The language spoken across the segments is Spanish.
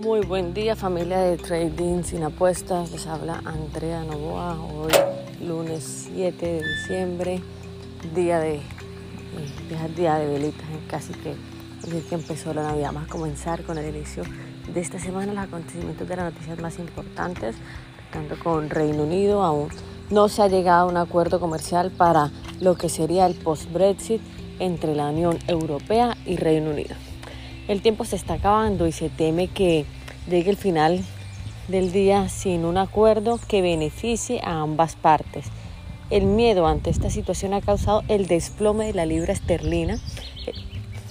Muy buen día familia de Trading sin apuestas, les habla Andrea Novoa, hoy lunes 7 de diciembre, día de, eh, día de velitas, casi que, desde que empezó la Navidad, vamos a comenzar con el inicio de esta semana los acontecimientos de las noticias más importantes, tanto con Reino Unido, aún no se ha llegado a un acuerdo comercial para lo que sería el post-Brexit entre la Unión Europea y Reino Unido. El tiempo se está acabando y se teme que llegue el final del día sin un acuerdo que beneficie a ambas partes. El miedo ante esta situación ha causado el desplome de la libra esterlina.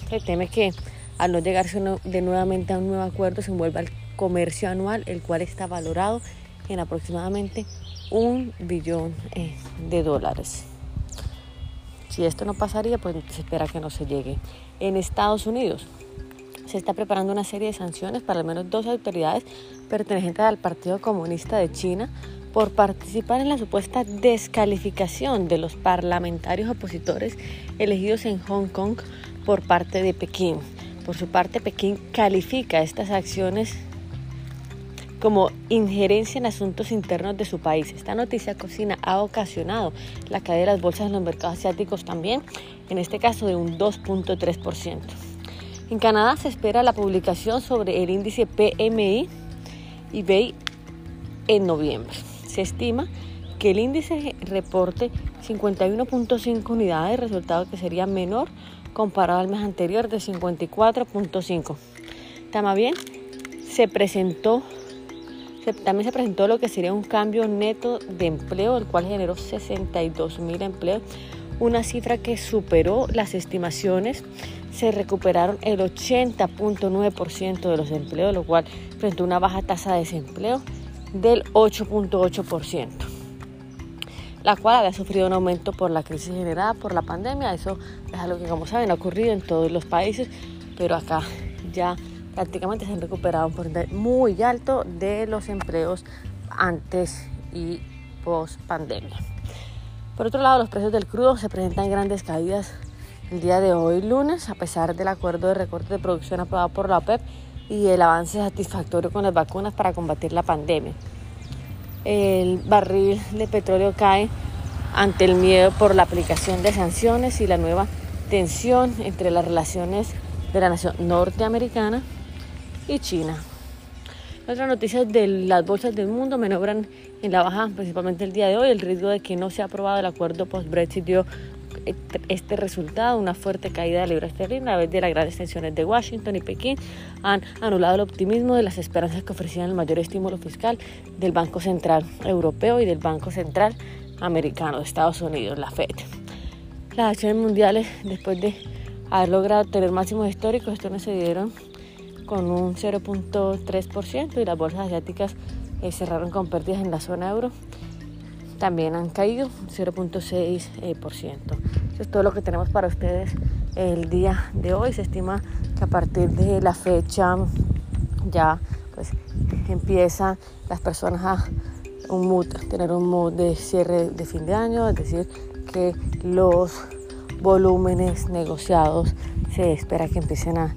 Se teme que al no llegarse de nuevamente a un nuevo acuerdo se envuelva el comercio anual, el cual está valorado en aproximadamente un billón eh, de dólares. Si esto no pasaría, pues se espera que no se llegue. En Estados Unidos, se está preparando una serie de sanciones para al menos dos autoridades pertenecientes al Partido Comunista de China por participar en la supuesta descalificación de los parlamentarios opositores elegidos en Hong Kong por parte de Pekín. Por su parte, Pekín califica estas acciones como injerencia en asuntos internos de su país. Esta noticia cocina ha ocasionado la caída de las bolsas en los mercados asiáticos también, en este caso de un 2.3%. En Canadá se espera la publicación sobre el índice PMI y BEI en noviembre. Se estima que el índice reporte 51.5 unidades, resultado que sería menor comparado al mes anterior de 54.5. También se presentó también se presentó lo que sería un cambio neto de empleo, el cual generó 62 mil empleos, una cifra que superó las estimaciones se recuperaron el 80.9% de los empleos, lo cual frente a una baja tasa de desempleo del 8.8%, la cual había sufrido un aumento por la crisis generada por la pandemia. Eso es algo que, como saben, ha ocurrido en todos los países, pero acá ya prácticamente se han recuperado un porcentaje muy alto de los empleos antes y post pandemia. Por otro lado, los precios del crudo se presentan grandes caídas el día de hoy, lunes, a pesar del acuerdo de recorte de producción aprobado por la OPEP y el avance satisfactorio con las vacunas para combatir la pandemia. El barril de petróleo cae ante el miedo por la aplicación de sanciones y la nueva tensión entre las relaciones de la nación norteamericana y China. Otras noticias de las bolsas del mundo menobran en la baja, principalmente el día de hoy. El riesgo de que no sea aprobado el acuerdo post-Brexit dio este resultado, una fuerte caída de la libra esterlina a vez de las grandes tensiones de Washington y Pekín, han anulado el optimismo de las esperanzas que ofrecían el mayor estímulo fiscal del Banco Central Europeo y del Banco Central Americano de Estados Unidos, la Fed. Las acciones mundiales, después de haber logrado tener máximos históricos, estos no se dieron con un 0.3% y las bolsas asiáticas eh, cerraron con pérdidas en la zona euro también han caído 0.6%. Eso es todo lo que tenemos para ustedes el día de hoy. Se estima que a partir de la fecha ya pues empiezan las personas a un mood, tener un mood de cierre de fin de año, es decir, que los volúmenes negociados se espera que empiecen a,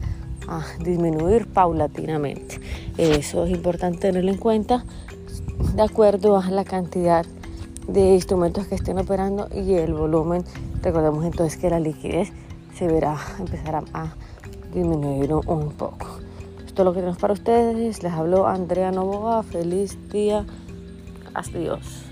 disminuir paulatinamente. Eso es importante tenerlo en cuenta de acuerdo a la cantidad instrumentos que estén operando y el volumen. Recordemos entonces que la liquidez se verá empezar a, disminuir un, poco. Esto es lo que tenemos para ustedes. Les habló Andrea Novoa. Feliz día. Hasta Dios.